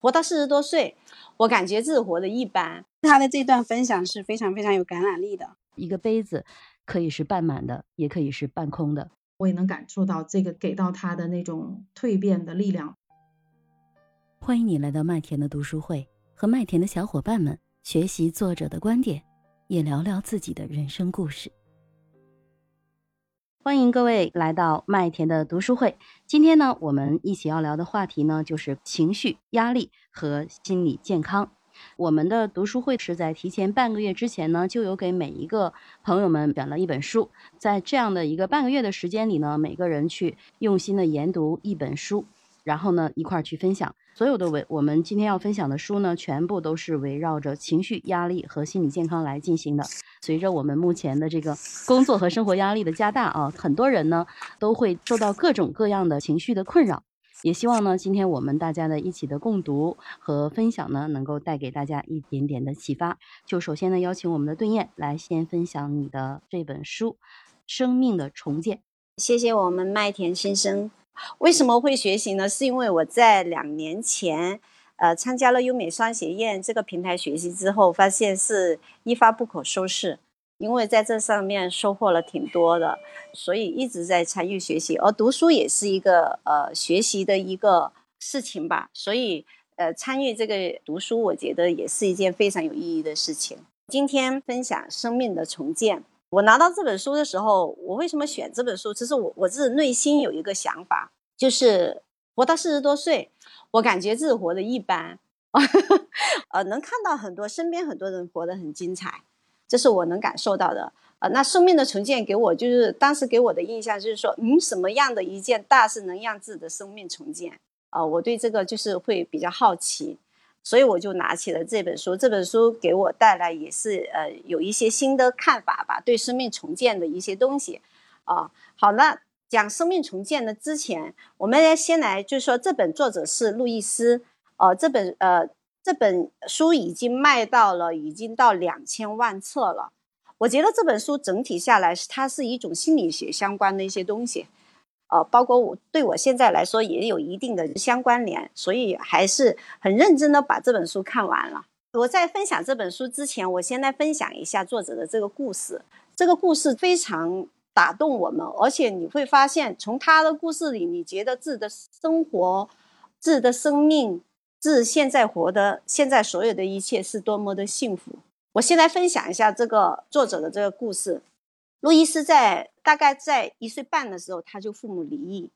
活到四十多岁，我感觉自己活得一般。他的这段分享是非常非常有感染力的。一个杯子可以是半满的，也可以是半空的。我也能感受到这个给到他的那种蜕变的力量。欢迎你来到麦田的读书会，和麦田的小伙伴们学习作者的观点，也聊聊自己的人生故事。欢迎各位来到麦田的读书会。今天呢，我们一起要聊的话题呢，就是情绪压力和心理健康。我们的读书会是在提前半个月之前呢，就有给每一个朋友们选了一本书，在这样的一个半个月的时间里呢，每个人去用心的研读一本书，然后呢，一块儿去分享。所有的围我们今天要分享的书呢，全部都是围绕着情绪压力和心理健康来进行的。随着我们目前的这个工作和生活压力的加大啊，很多人呢都会受到各种各样的情绪的困扰。也希望呢，今天我们大家的一起的共读和分享呢，能够带给大家一点点的启发。就首先呢，邀请我们的邓燕来先分享你的这本书《生命的重建》。谢谢我们麦田先生。为什么会学习呢？是因为我在两年前，呃，参加了优美双学院这个平台学习之后，发现是一发不可收拾。因为在这上面收获了挺多的，所以一直在参与学习。而读书也是一个呃学习的一个事情吧，所以呃参与这个读书，我觉得也是一件非常有意义的事情。今天分享生命的重建。我拿到这本书的时候，我为什么选这本书？其实我我自己内心有一个想法，就是活到四十多岁，我感觉自己活得一般，呃，能看到很多身边很多人活得很精彩，这是我能感受到的。呃，那生命的重建给我就是当时给我的印象就是说，嗯，什么样的一件大事能让自己的生命重建？啊，我对这个就是会比较好奇。所以我就拿起了这本书，这本书给我带来也是呃有一些新的看法吧，对生命重建的一些东西，啊，好，那讲生命重建的之前，我们先来就是说这本作者是路易斯，呃，这本呃这本书已经卖到了已经到两千万册了，我觉得这本书整体下来是它是一种心理学相关的一些东西。呃，包括我对我现在来说也有一定的相关联，所以还是很认真的把这本书看完了。我在分享这本书之前，我先来分享一下作者的这个故事。这个故事非常打动我们，而且你会发现，从他的故事里，你觉得自己的生活、自己的生命、自现在活的现在所有的一切是多么的幸福。我先来分享一下这个作者的这个故事。路易斯在大概在一岁半的时候，他就父母离异，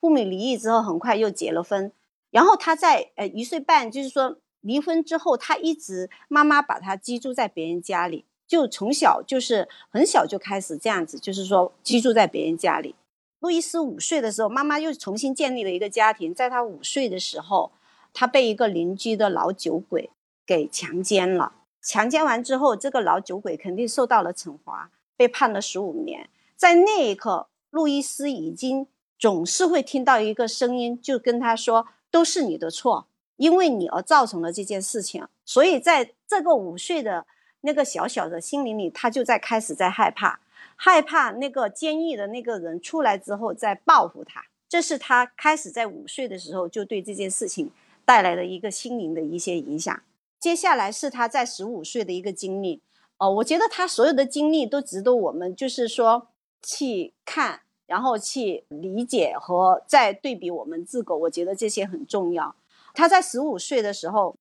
父母离异之后，很快又结了婚。然后他在呃一岁半，就是说离婚之后，他一直妈妈把他寄住在别人家里，就从小就是很小就开始这样子，就是说居住在别人家里。路易斯五岁的时候，妈妈又重新建立了一个家庭。在他五岁的时候，他被一个邻居的老酒鬼给强奸了。强奸完之后，这个老酒鬼肯定受到了惩罚。被判了十五年，在那一刻，路易斯已经总是会听到一个声音，就跟他说：“都是你的错，因为你而造成了这件事情。”所以，在这个五岁的那个小小的心灵里，他就在开始在害怕，害怕那个监狱的那个人出来之后再报复他。这是他开始在五岁的时候就对这件事情带来的一个心灵的一些影响。接下来是他在十五岁的一个经历。哦，我觉得他所有的经历都值得我们，就是说去看，然后去理解和再对比我们自个。我觉得这些很重要。他在十五岁的时候，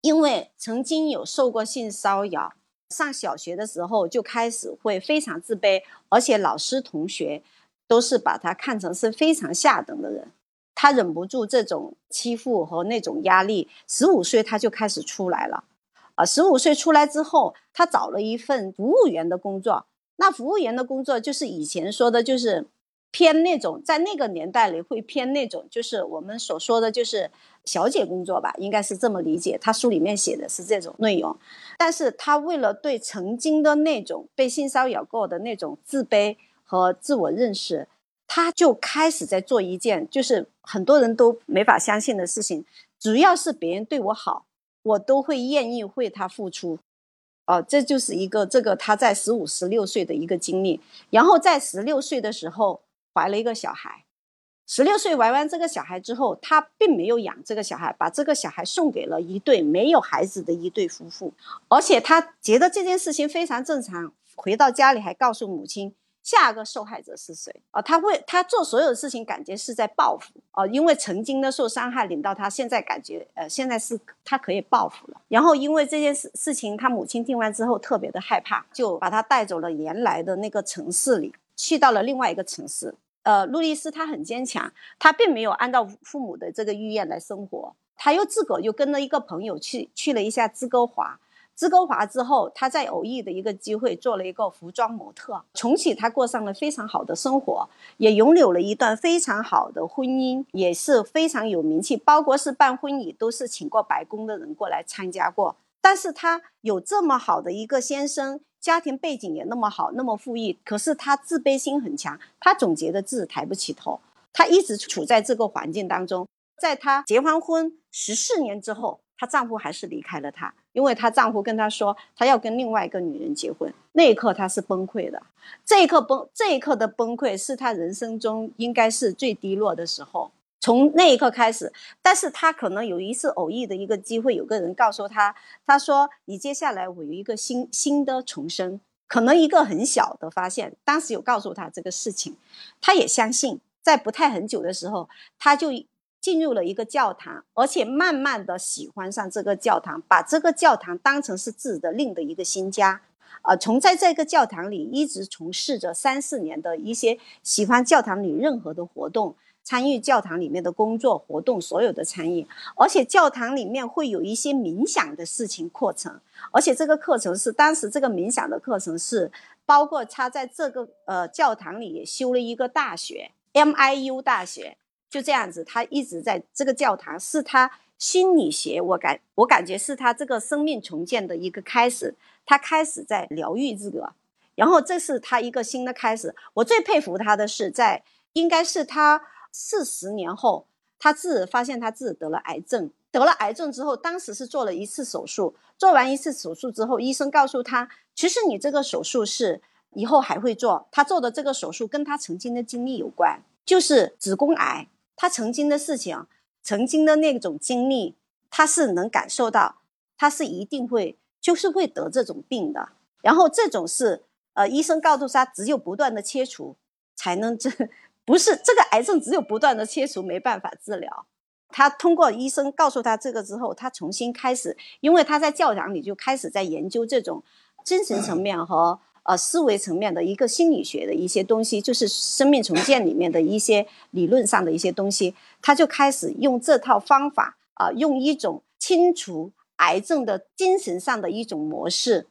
因为曾经有受过性骚扰，上小学的时候就开始会非常自卑，而且老师同学都是把他看成是非常下等的人。他忍不住这种欺负和那种压力，十五岁他就开始出来了。啊，十五岁出来之后，他找了一份服务员的工作。那服务员的工作就是以前说的，就是偏那种，在那个年代里会偏那种，就是我们所说的就是小姐工作吧，应该是这么理解。他书里面写的是这种内容。但是他为了对曾经的那种被性骚扰过的那种自卑和自我认识，他就开始在做一件就是很多人都没法相信的事情，只要是别人对我好。我都会愿意为他付出，哦，这就是一个这个他在十五、十六岁的一个经历。然后在十六岁的时候怀了一个小孩，十六岁怀完这个小孩之后，他并没有养这个小孩，把这个小孩送给了一对没有孩子的一对夫妇，而且他觉得这件事情非常正常。回到家里还告诉母亲，下个受害者是谁啊？他会他做所有的事情，感觉是在报复啊，因为曾经的受伤害领到他，现在感觉呃，现在是他可以报复了。然后因为这件事事情，他母亲听完之后特别的害怕，就把他带走了原来的那个城市里，去到了另外一个城市。呃，路易斯他很坚强，他并没有按照父母的这个意愿来生活，他又自个又跟了一个朋友去去了一下芝哥华，芝哥华之后，他在偶遇的一个机会做了一个服装模特，从此他过上了非常好的生活，也拥有了一段非常好的婚姻，也是非常有名气，包括是办婚礼都是请过白宫的人过来参加过。但是他有这么好的一个先生。家庭背景也那么好，那么富裕，可是她自卑心很强，她总觉得自己抬不起头，她一直处在这个环境当中。在她结完婚十四年之后，她丈夫还是离开了她，因为她丈夫跟她说，她要跟另外一个女人结婚。那一刻她是崩溃的，这一刻崩，这一刻的崩溃是她人生中应该是最低落的时候。从那一刻开始，但是她可能有一次偶遇的一个机会，有个人告诉她，他说：“你接下来我有一个新新的重生，可能一个很小的发现。”当时有告诉她这个事情，她也相信。在不太很久的时候，她就进入了一个教堂，而且慢慢的喜欢上这个教堂，把这个教堂当成是自己的另的一个新家。呃，从在这个教堂里一直从事着三四年的一些喜欢教堂里任何的活动。参与教堂里面的工作活动，所有的参与，而且教堂里面会有一些冥想的事情课程，而且这个课程是当时这个冥想的课程是包括他在这个呃教堂里也修了一个大学，MIU 大学，就这样子，他一直在这个教堂是他心理学，我感我感觉是他这个生命重建的一个开始，他开始在疗愈这个，然后这是他一个新的开始。我最佩服他的是在应该是他。四十年后，他自己发现他自己得了癌症。得了癌症之后，当时是做了一次手术。做完一次手术之后，医生告诉他，其实你这个手术是以后还会做。他做的这个手术跟他曾经的经历有关，就是子宫癌。他曾经的事情，曾经的那种经历，他是能感受到，他是一定会就是会得这种病的。然后这种是，呃，医生告诉他，只有不断的切除才能治。不是这个癌症只有不断的切除没办法治疗，他通过医生告诉他这个之后，他重新开始，因为他在教堂里就开始在研究这种精神层面和呃思维层面的一个心理学的一些东西，就是生命重建里面的一些理论上的一些东西，他就开始用这套方法啊，用一种清除癌症的精神上的一种模式，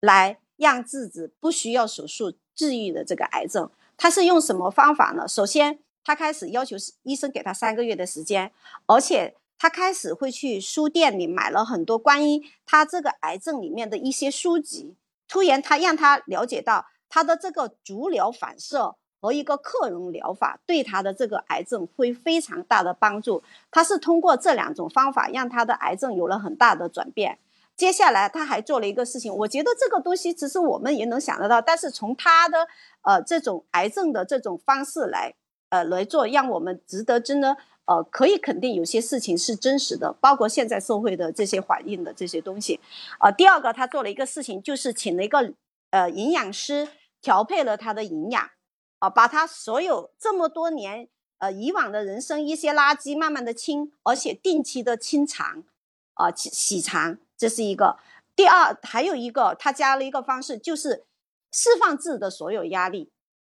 来让自己不需要手术治愈的这个癌症。他是用什么方法呢？首先，他开始要求医生给他三个月的时间，而且他开始会去书店里买了很多关于他这个癌症里面的一些书籍。突然，他让他了解到他的这个足疗反射和一个克隆疗法对他的这个癌症会非常大的帮助。他是通过这两种方法让他的癌症有了很大的转变。接下来他还做了一个事情，我觉得这个东西其实我们也能想得到，但是从他的呃这种癌症的这种方式来呃来做，让我们值得真的呃可以肯定有些事情是真实的，包括现在社会的这些反映的这些东西。啊，第二个他做了一个事情，就是请了一个呃营养师调配了他的营养，啊，把他所有这么多年呃以往的人生一些垃圾慢慢的清，而且定期的清肠，啊洗洗肠。这是一个，第二还有一个，他加了一个方式，就是释放自己的所有压力，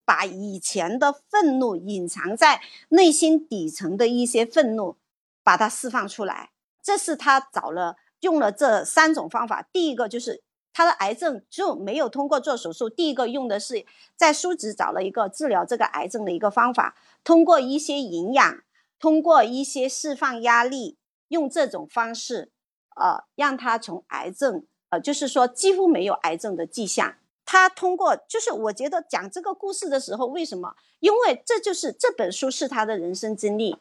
把以前的愤怒隐藏在内心底层的一些愤怒，把它释放出来。这是他找了用了这三种方法。第一个就是他的癌症就没有通过做手术，第一个用的是在书籍找了一个治疗这个癌症的一个方法，通过一些营养，通过一些释放压力，用这种方式。呃，让他从癌症，呃，就是说几乎没有癌症的迹象。他通过，就是我觉得讲这个故事的时候，为什么？因为这就是这本书是他的人生经历，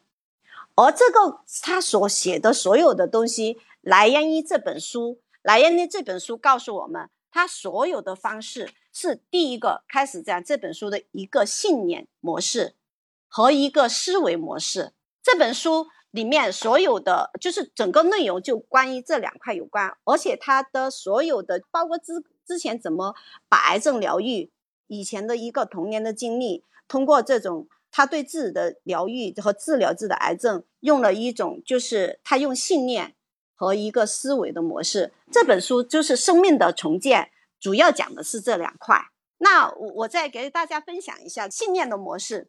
而这个他所写的所有的东西来源于这本书，来源于这本书告诉我们，他所有的方式是第一个开始讲这本书的一个信念模式和一个思维模式。这本书里面所有的就是整个内容就关于这两块有关，而且它的所有的包括资之前怎么把癌症疗愈，以前的一个童年的经历，通过这种他对自己的疗愈和治疗自己的癌症，用了一种就是他用信念和一个思维的模式。这本书就是生命的重建，主要讲的是这两块。那我我再给大家分享一下信念的模式。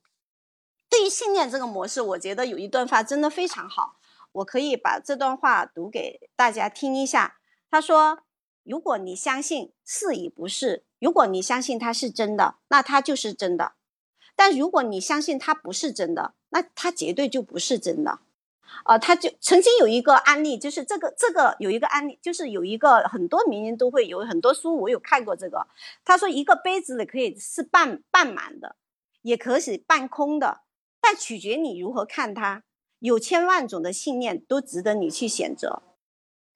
对于信念这个模式，我觉得有一段话真的非常好，我可以把这段话读给大家听一下。他说：“如果你相信是与不是，如果你相信它是真的，那它就是真的；但如果你相信它不是真的，那它绝对就不是真的。”啊，他就曾经有一个案例，就是这个这个有一个案例，就是有一个很多名人都会有很多书，我有看过这个。他说，一个杯子里可以是半半满的，也可以半空的，但取决你如何看它。有千万种的信念都值得你去选择，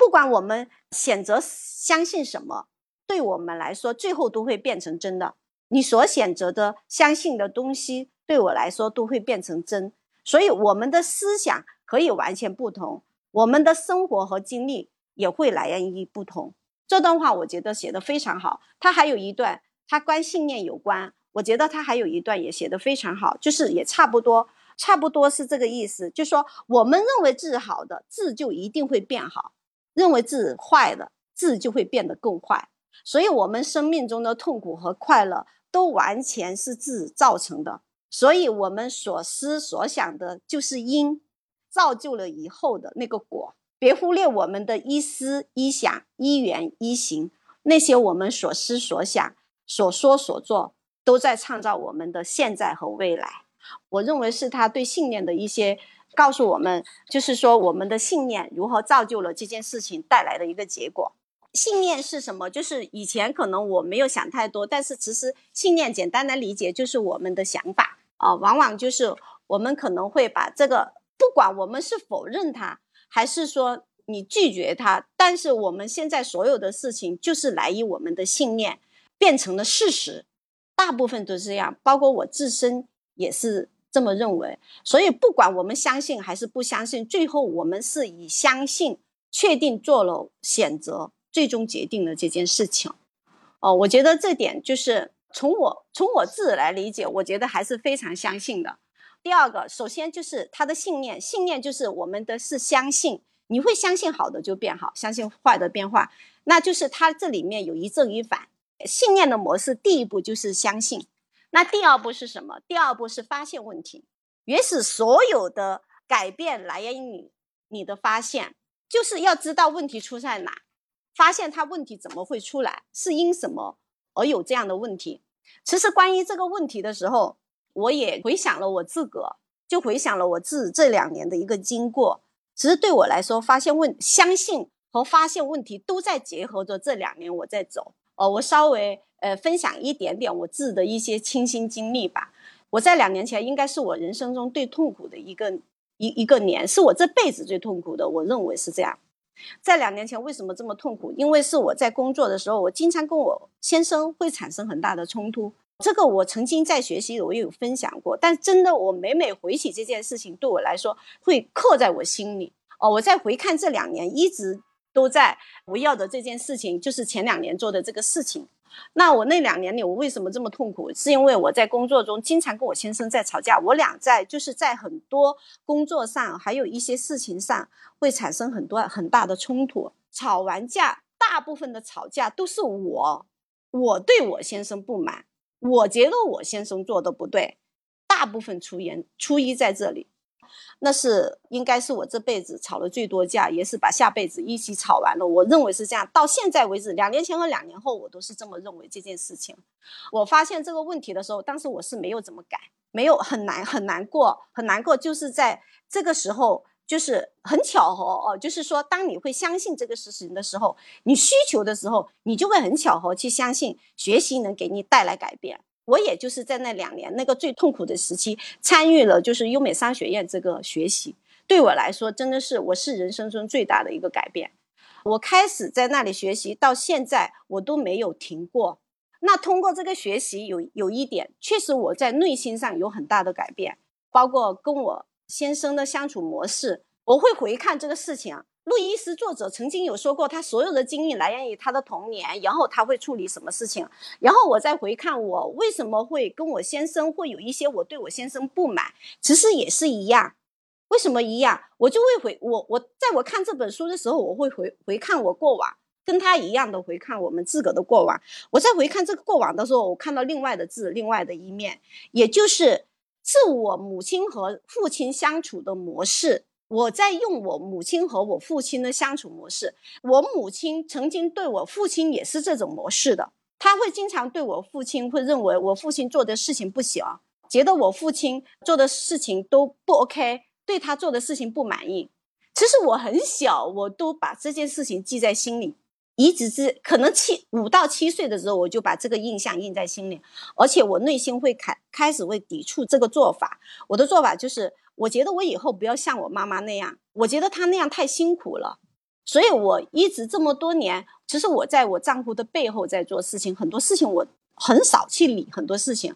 不管我们选择相信什么，对我们来说最后都会变成真的。你所选择的相信的东西，对我来说都会变成真。所以我们的思想。可以完全不同，我们的生活和经历也会来源于不同。这段话我觉得写的非常好。他还有一段，他跟信念有关，我觉得他还有一段也写的非常好，就是也差不多，差不多是这个意思。就说我们认为自好的，自就一定会变好；认为自己坏的，自己就会变得更坏。所以，我们生命中的痛苦和快乐都完全是自己造成的。所以，我们所思所想的就是因。造就了以后的那个果，别忽略我们的一思一想一言一行，那些我们所思所想、所说所做，都在创造我们的现在和未来。我认为是他对信念的一些告诉我们，就是说我们的信念如何造就了这件事情带来的一个结果。信念是什么？就是以前可能我没有想太多，但是其实信念简单的理解就是我们的想法啊，往往就是我们可能会把这个。不管我们是否认它，还是说你拒绝它，但是我们现在所有的事情就是来于我们的信念变成了事实，大部分都是这样，包括我自身也是这么认为。所以不管我们相信还是不相信，最后我们是以相信确定做了选择，最终决定了这件事情。哦，我觉得这点就是从我从我自己来理解，我觉得还是非常相信的。第二个，首先就是他的信念，信念就是我们的是相信，你会相信好的就变好，相信坏的变坏，那就是它这里面有一正一反。信念的模式，第一步就是相信，那第二步是什么？第二步是发现问题。原始所有的改变来源于你你的发现，就是要知道问题出在哪，发现它问题怎么会出来，是因什么而有这样的问题。其实关于这个问题的时候。我也回想了我自个，就回想了我自这两年的一个经过。其实对我来说，发现问、相信和发现问题都在结合着。这两年我在走，哦，我稍微呃分享一点点我自己的一些亲身经历吧。我在两年前应该是我人生中最痛苦的一个一一个年，是我这辈子最痛苦的。我认为是这样。在两年前为什么这么痛苦？因为是我在工作的时候，我经常跟我先生会产生很大的冲突。这个我曾经在学习，我也有分享过，但真的我每每回起这件事情，对我来说会刻在我心里。哦，我在回看这两年一直都在围绕的这件事情，就是前两年做的这个事情。那我那两年里，我为什么这么痛苦？是因为我在工作中经常跟我先生在吵架，我俩在就是在很多工作上，还有一些事情上会产生很多很大的冲突。吵完架，大部分的吵架都是我，我对我先生不满。我觉得我先生做的不对，大部分出言出于在这里，那是应该是我这辈子吵了最多架，也是把下辈子一起吵完了。我认为是这样，到现在为止，两年前和两年后，我都是这么认为这件事情。我发现这个问题的时候，当时我是没有怎么改，没有很难很难过，很难过，就是在这个时候。就是很巧合哦，就是说，当你会相信这个事情的时候，你需求的时候，你就会很巧合去相信学习能给你带来改变。我也就是在那两年那个最痛苦的时期，参与了就是优美商学院这个学习，对我来说真的是我是人生中最大的一个改变。我开始在那里学习，到现在我都没有停过。那通过这个学习，有有一点，确实我在内心上有很大的改变。包括跟我先生的相处模式，我会回看这个事情。路易斯作者曾经有说过，他所有的经历来源于他的童年，然后他会处理什么事情，然后我再回看我为什么会跟我先生会有一些我对我先生不满，其实也是一样。为什么一样？我就会回我我在我看这本书的时候，我会回回看我过往，跟他一样的回看我们自个的过往。我在回看这个过往的时候，我看到另外的字，另外的一面，也就是是我母亲和父亲相处的模式。我在用我母亲和我父亲的相处模式。我母亲曾经对我父亲也是这种模式的，他会经常对我父亲会认为我父亲做的事情不行，觉得我父亲做的事情都不 OK，对他做的事情不满意。其实我很小，我都把这件事情记在心里，一直至可能七五到七岁的时候，我就把这个印象印在心里，而且我内心会开开始会抵触这个做法。我的做法就是。我觉得我以后不要像我妈妈那样，我觉得她那样太辛苦了，所以我一直这么多年，其实我在我丈夫的背后在做事情，很多事情我很少去理很多事情，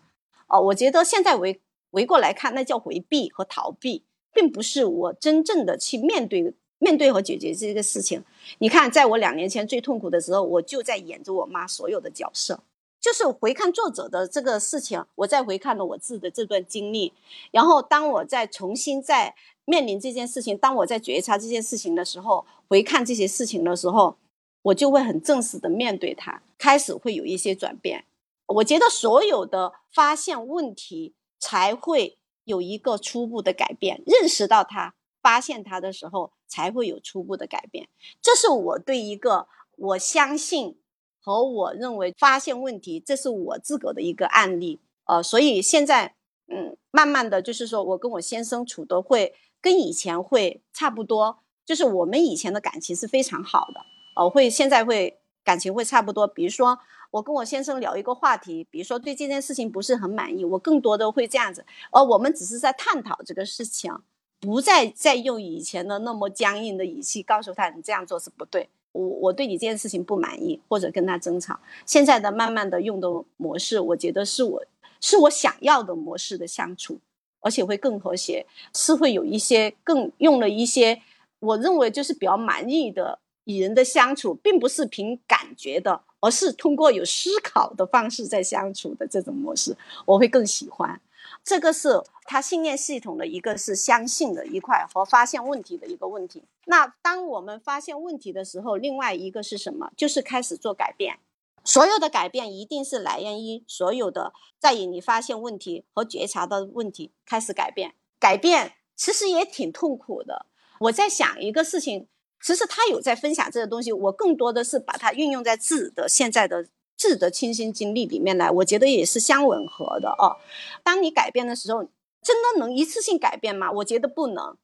哦，我觉得现在围围过来看，那叫回避和逃避，并不是我真正的去面对面对和解决这个事情。你看，在我两年前最痛苦的时候，我就在演着我妈所有的角色。就是回看作者的这个事情，我再回看了我自己的这段经历，然后当我再重新在面临这件事情，当我在觉察这件事情的时候，回看这些事情的时候，我就会很正式的面对它，开始会有一些转变。我觉得所有的发现问题，才会有一个初步的改变，认识到它，发现它的时候，才会有初步的改变。这是我对一个我相信。和我认为发现问题，这是我自个的一个案例，呃，所以现在，嗯，慢慢的就是说我跟我先生处的会跟以前会差不多，就是我们以前的感情是非常好的，呃，会现在会感情会差不多。比如说我跟我先生聊一个话题，比如说对这件事情不是很满意，我更多的会这样子，呃我们只是在探讨这个事情，不再再用以前的那么僵硬的语气告诉他你这样做是不对。我我对你这件事情不满意，或者跟他争吵。现在的慢慢的用的模式，我觉得是我是我想要的模式的相处，而且会更和谐，是会有一些更用了一些我认为就是比较满意的与人的相处，并不是凭感觉的，而是通过有思考的方式在相处的这种模式，我会更喜欢。这个是他信念系统的一个是相信的一块和发现问题的一个问题。那当我们发现问题的时候，另外一个是什么？就是开始做改变。所有的改变一定是来源于所有的在于你发现问题和觉察的问题开始改变。改变其实也挺痛苦的。我在想一个事情，其实他有在分享这个东西，我更多的是把它运用在自己的现在的。自己的亲身经历里面来，我觉得也是相吻合的哦。当你改变的时候，真的能一次性改变吗？我觉得不能。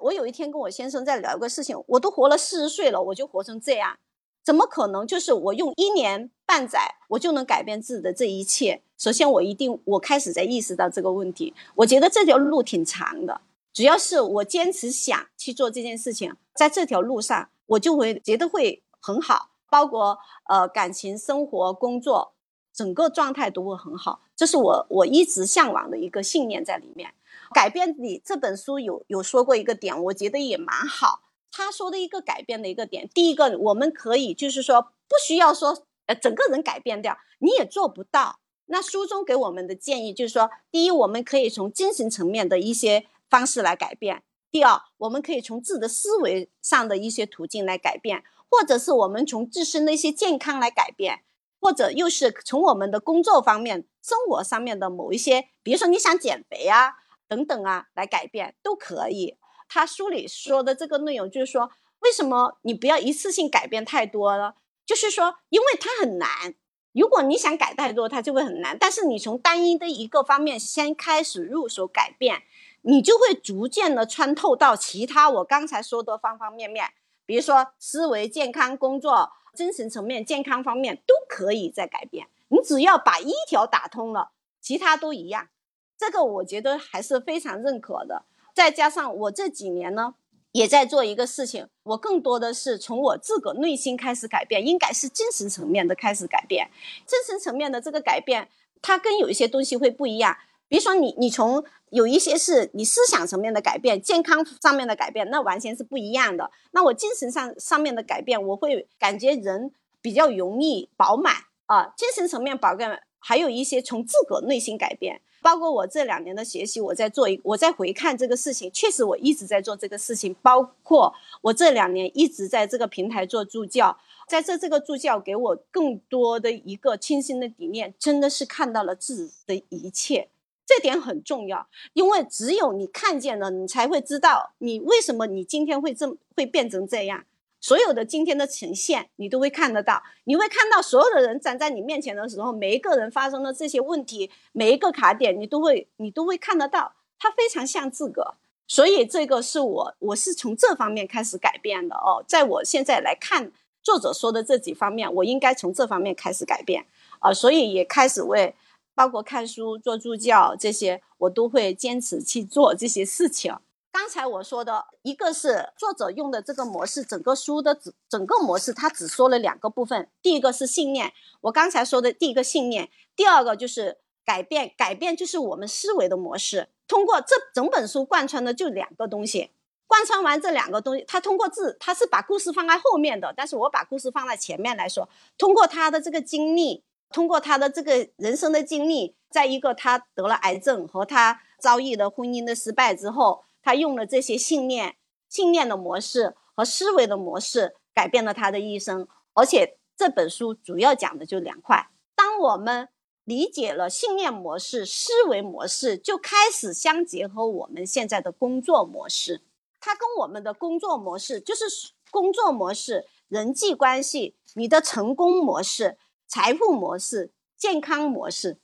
我有一天跟我先生在聊一个事情，我都活了四十岁了，我就活成这样，怎么可能？就是我用一年半载，我就能改变自己的这一切？首先，我一定我开始在意识到这个问题。我觉得这条路挺长的，主要是我坚持想去做这件事情，在这条路上，我就会觉得会很好。包括呃感情、生活、工作，整个状态都会很好，这是我我一直向往的一个信念在里面。改变你这本书有有说过一个点，我觉得也蛮好。他说的一个改变的一个点，第一个我们可以就是说不需要说呃整个人改变掉，你也做不到。那书中给我们的建议就是说，第一，我们可以从精神层面的一些方式来改变；第二，我们可以从自己的思维上的一些途径来改变。或者是我们从自身的一些健康来改变，或者又是从我们的工作方面、生活上面的某一些，比如说你想减肥啊等等啊来改变都可以。他书里说的这个内容就是说，为什么你不要一次性改变太多了？就是说，因为它很难。如果你想改太多，它就会很难。但是你从单一的一个方面先开始入手改变，你就会逐渐的穿透到其他我刚才说的方方面面。比如说思维健康、工作、精神层面健康方面都可以在改变。你只要把一条打通了，其他都一样。这个我觉得还是非常认可的。再加上我这几年呢，也在做一个事情，我更多的是从我自个内心开始改变，应该是精神层面的开始改变。精神层面的这个改变，它跟有一些东西会不一样。比如说你你从有一些是你思想层面的改变，健康上面的改变，那完全是不一样的。那我精神上上面的改变，我会感觉人比较容易饱满啊。精神层面饱满，还有一些从自个内心改变。包括我这两年的学习，我在做一，我在回看这个事情，确实我一直在做这个事情。包括我这两年一直在这个平台做助教，在这这个助教给我更多的一个清新的理念，真的是看到了自己的一切，这点很重要，因为只有你看见了，你才会知道你为什么你今天会这么会变成这样。所有的今天的呈现，你都会看得到。你会看到所有的人站在你面前的时候，每一个人发生的这些问题，每一个卡点，你都会你都会看得到。它非常像自个，所以这个是我我是从这方面开始改变的哦。在我现在来看作者说的这几方面，我应该从这方面开始改变啊。所以也开始为包括看书、做助教这些，我都会坚持去做这些事情。刚才我说的一个是作者用的这个模式，整个书的整整个模式，他只说了两个部分。第一个是信念，我刚才说的第一个信念；第二个就是改变，改变就是我们思维的模式。通过这整本书贯穿的就两个东西，贯穿完这两个东西，他通过字，他是把故事放在后面的，但是我把故事放在前面来说。通过他的这个经历，通过他的这个人生的经历，在一个他得了癌症和他遭遇了婚姻的失败之后。他用了这些信念、信念的模式和思维的模式，改变了他的一生。而且这本书主要讲的就两块。当我们理解了信念模式、思维模式，就开始相结合我们现在的工作模式。它跟我们的工作模式，就是工作模式、人际关系、你的成功模式、财富模式、健康模式，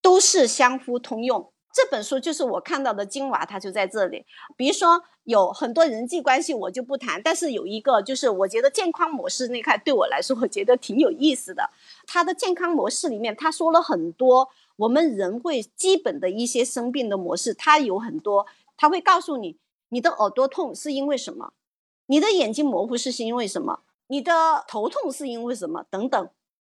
都是相互通用。这本书就是我看到的精华，它就在这里。比如说，有很多人际关系我就不谈，但是有一个就是我觉得健康模式那块对我来说，我觉得挺有意思的。它的健康模式里面，他说了很多我们人会基本的一些生病的模式，它有很多，他会告诉你，你的耳朵痛是因为什么，你的眼睛模糊是因为什么，你的头痛是因为什么等等。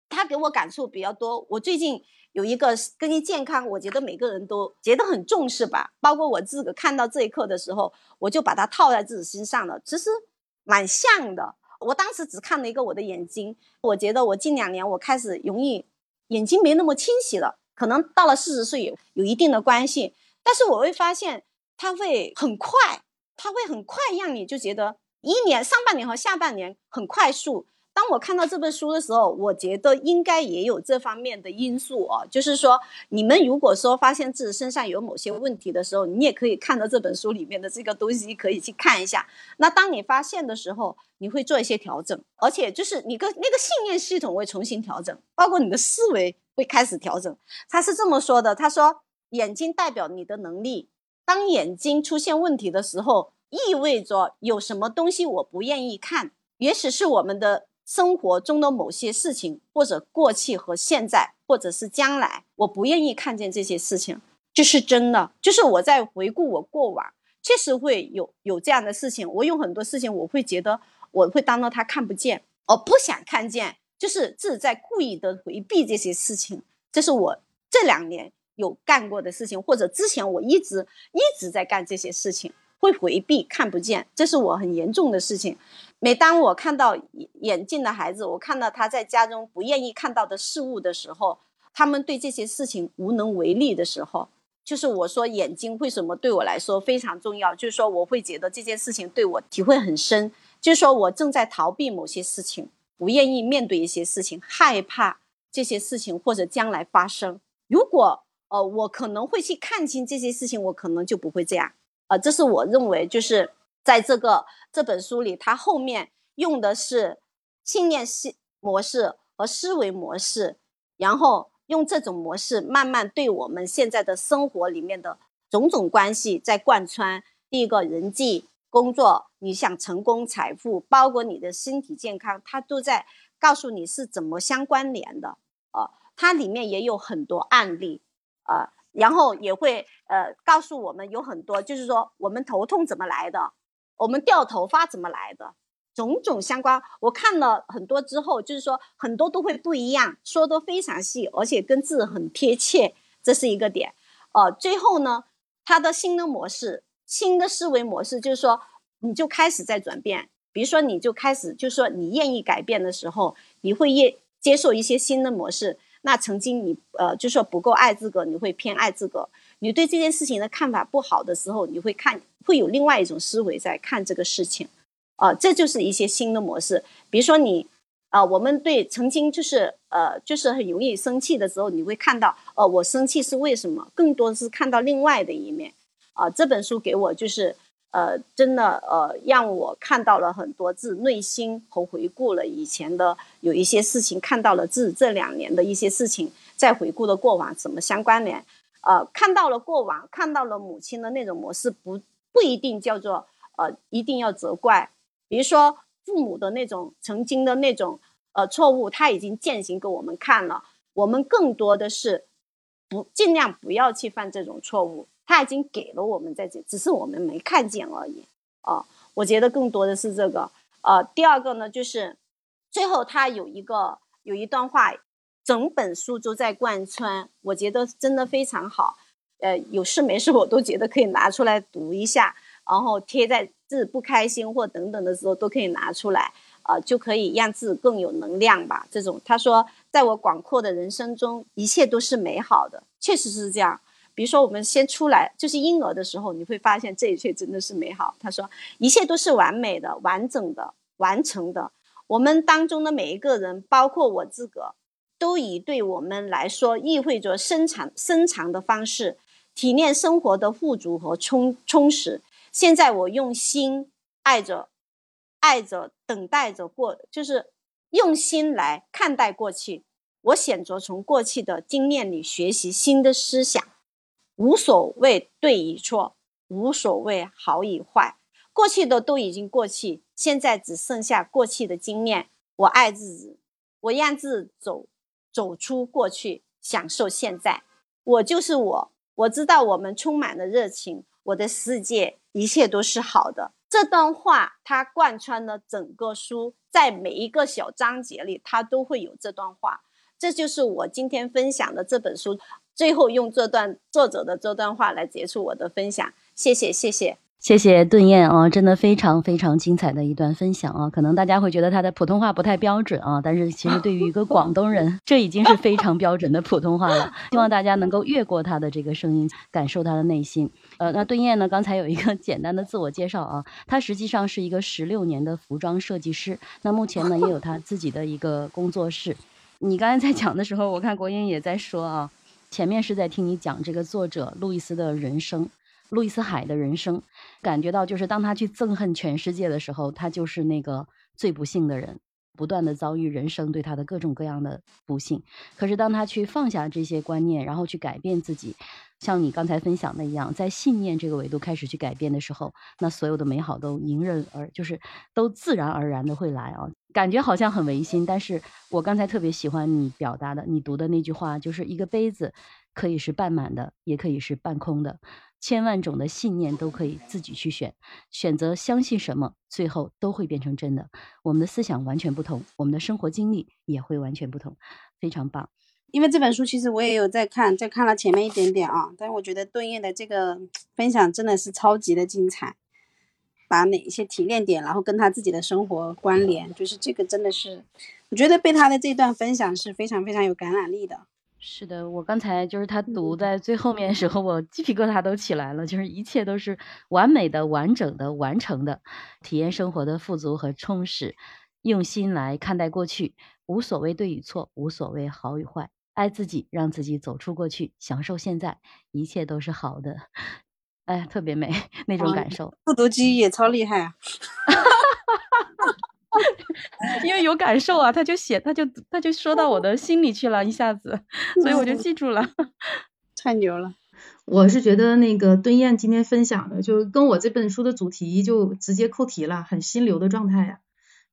他给我感触比较多。我最近。有一个跟于健康，我觉得每个人都觉得很重视吧。包括我自个看到这一刻的时候，我就把它套在自己身上了。其实蛮像的。我当时只看了一个我的眼睛，我觉得我近两年我开始容易眼睛没那么清晰了，可能到了四十岁有有一定的关系。但是我会发现它会很快，它会很快让你就觉得一年上半年和下半年很快速。当我看到这本书的时候，我觉得应该也有这方面的因素哦。就是说，你们如果说发现自己身上有某些问题的时候，你也可以看到这本书里面的这个东西，可以去看一下。那当你发现的时候，你会做一些调整，而且就是你个那个信念系统会重新调整，包括你的思维会开始调整。他是这么说的：他说，眼睛代表你的能力，当眼睛出现问题的时候，意味着有什么东西我不愿意看，也许是我们的。生活中的某些事情，或者过去和现在，或者是将来，我不愿意看见这些事情，这是真的。就是我在回顾我过往，确实会有有这样的事情。我有很多事情，我会觉得我会当着他看不见，我不想看见，就是自己在故意的回避这些事情。这是我这两年有干过的事情，或者之前我一直一直在干这些事情。会回避看不见，这是我很严重的事情。每当我看到眼镜的孩子，我看到他在家中不愿意看到的事物的时候，他们对这些事情无能为力的时候，就是我说眼睛为什么对我来说非常重要？就是说我会觉得这件事情对我体会很深。就是说我正在逃避某些事情，不愿意面对一些事情，害怕这些事情或者将来发生。如果呃我可能会去看清这些事情，我可能就不会这样。啊，这是我认为，就是在这个这本书里，它后面用的是信念系模式和思维模式，然后用这种模式慢慢对我们现在的生活里面的种种关系在贯穿。第一个人际、工作，你想成功、财富，包括你的身体健康，它都在告诉你是怎么相关联的。啊，它里面也有很多案例，啊。然后也会呃告诉我们有很多，就是说我们头痛怎么来的，我们掉头发怎么来的，种种相关。我看了很多之后，就是说很多都会不一样，说的非常细，而且跟字很贴切，这是一个点。呃，最后呢，他的新的模式、新的思维模式，就是说，你就开始在转变。比如说，你就开始，就是说，你愿意改变的时候，你会接接受一些新的模式。那曾经你呃，就说不够爱自个，你会偏爱自个。你对这件事情的看法不好的时候，你会看会有另外一种思维在看这个事情。啊，这就是一些新的模式。比如说你。啊，我们对曾经就是呃，就是很容易生气的时候，你会看到，哦，我生气是为什么？更多的是看到另外的一面。啊，这本书给我就是呃，真的呃，让我看到了很多自内心和回顾了以前的有一些事情，看到了自这两年的一些事情，在回顾的过往怎么相关联？呃，看到了过往，看到了母亲的那种模式，不不一定叫做呃，一定要责怪。比如说父母的那种曾经的那种。呃，错误他已经践行给我们看了，我们更多的是不尽量不要去犯这种错误。他已经给了我们在这，只是我们没看见而已。啊，我觉得更多的是这个。呃，第二个呢，就是最后他有一个有一段话，整本书都在贯穿，我觉得真的非常好。呃，有事没事我都觉得可以拿出来读一下，然后贴在自不开心或等等的时候都可以拿出来。呃，就可以让自己更有能量吧。这种他说，在我广阔的人生中，一切都是美好的，确实是这样。比如说，我们先出来就是婴儿的时候，你会发现这一切真的是美好。他说，一切都是完美的、完整的、完成的。我们当中的每一个人，包括我自个，都以对我们来说意味着深长、深长的方式，体验生活的富足和充充实。现在我用心爱着。爱着，等待着过，就是用心来看待过去。我选择从过去的经验里学习新的思想，无所谓对与错，无所谓好与坏。过去的都已经过去，现在只剩下过去的经验。我爱自己，我让自己走走出过去，享受现在。我就是我，我知道我们充满了热情。我的世界，一切都是好的。这段话它贯穿了整个书，在每一个小章节里，它都会有这段话。这就是我今天分享的这本书，最后用这段作者的这段话来结束我的分享。谢谢，谢谢。谢谢顿燕啊，真的非常非常精彩的一段分享啊！可能大家会觉得他的普通话不太标准啊，但是其实对于一个 广东人，这已经是非常标准的普通话了。希望大家能够越过他的这个声音，感受他的内心。呃，那顿燕呢，刚才有一个 简单的自我介绍啊，他实际上是一个十六年的服装设计师，那目前呢也有他自己的一个工作室。你刚才在讲的时候，我看国英也在说啊，前面是在听你讲这个作者路易斯的人生。路易斯海的人生，感觉到就是当他去憎恨全世界的时候，他就是那个最不幸的人，不断的遭遇人生对他的各种各样的不幸。可是当他去放下这些观念，然后去改变自己，像你刚才分享的一样，在信念这个维度开始去改变的时候，那所有的美好都迎刃而就是都自然而然的会来啊。感觉好像很违心，但是我刚才特别喜欢你表达的，你读的那句话，就是一个杯子可以是半满的，也可以是半空的。千万种的信念都可以自己去选，选择相信什么，最后都会变成真的。我们的思想完全不同，我们的生活经历也会完全不同，非常棒。因为这本书其实我也有在看，在看了前面一点点啊，但是我觉得顿燕的这个分享真的是超级的精彩，把哪一些提炼点，然后跟他自己的生活关联，就是这个真的是，我觉得被他的这段分享是非常非常有感染力的。是的，我刚才就是他读在最后面的时候，我鸡皮疙瘩都起来了。就是一切都是完美的、完整的、完成的，体验生活的富足和充实，用心来看待过去，无所谓对与错，无所谓好与坏，爱自己，让自己走出过去，享受现在，一切都是好的。哎，特别美 那种感受。复读机也超厉害啊！因为有感受啊，他就写，他就他就说到我的心里去了，一下子，所以我就记住了，太牛了。我是觉得那个敦燕今天分享的，就跟我这本书的主题就直接扣题了，很心流的状态呀，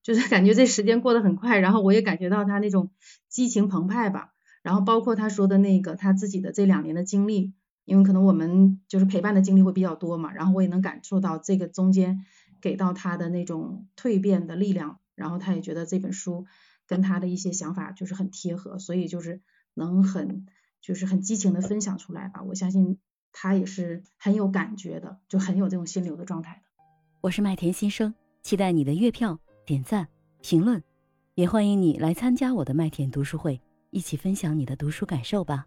就是 感觉这时间过得很快，然后我也感觉到他那种激情澎湃吧，然后包括他说的那个他自己的这两年的经历，因为可能我们就是陪伴的经历会比较多嘛，然后我也能感受到这个中间。给到他的那种蜕变的力量，然后他也觉得这本书跟他的一些想法就是很贴合，所以就是能很就是很激情的分享出来吧。我相信他也是很有感觉的，就很有这种心流的状态的。我是麦田新生，期待你的月票、点赞、评论，也欢迎你来参加我的麦田读书会，一起分享你的读书感受吧。